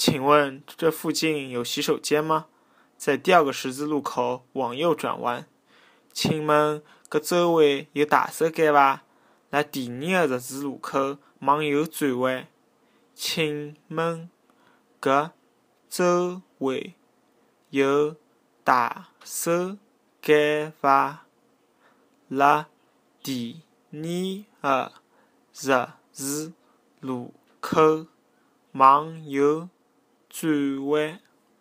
请问这附近有洗手间吗？在第二个十字路口往右转弯。请问搿周围有大手间伐？辣第二个十字路口往右转弯。请问搿周围有大手间伐？辣第二个十字路口往右转弯。